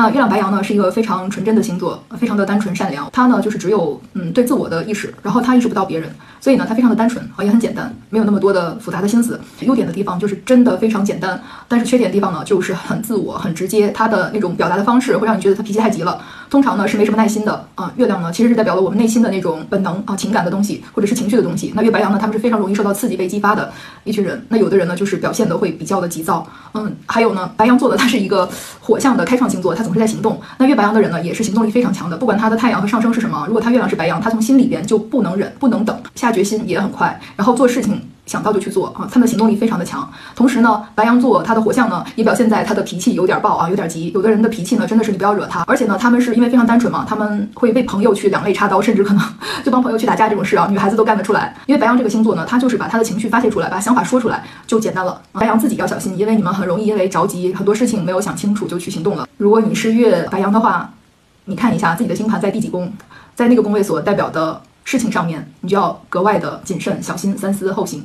那月亮白羊呢，是一个非常纯真的星座，非常的单纯善良。他呢，就是只有嗯对自我的意识，然后他意识不到别人，所以呢，他非常的单纯啊，也很简单，没有那么多的复杂的心思。优点的地方就是真的非常简单，但是缺点的地方呢，就是很自我、很直接。他的那种表达的方式会让你觉得他脾气太急了。通常呢是没什么耐心的啊。月亮呢其实是代表了我们内心的那种本能啊、情感的东西，或者是情绪的东西。那月白羊呢，他们是非常容易受到刺激被激发的一群人。那有的人呢就是表现的会比较的急躁，嗯，还有呢，白羊座的他是一个火象的开创星座，他总是在行动。那月白羊的人呢，也是行动力非常强的，不管他的太阳和上升是什么，如果他月亮是白羊，他从心里边就不能忍，不能等，下决心也很快，然后做事情想到就去做啊，他们的行动力非常的强。同时呢，白羊座他的火象呢，也表现在他的脾气有点暴啊，有点急。有的人的脾气呢，真的是你不要惹他。而且呢，他们是因为非常单纯嘛，他们会为朋友去两肋插刀，甚至可能就帮朋友去打架这种事啊，女孩子都干得出来。因为白羊这个星座呢，他就是把他的情绪发泄出来，把想法说出来就简单了。白羊自己要小心，因为你们很容易因为着急，很多事情没有想清楚就去行动了。如果你是月白羊的话，你看一下自己的星盘在第几宫，在那个宫位所代表的事情上面，你就要格外的谨慎、小心、三思后行。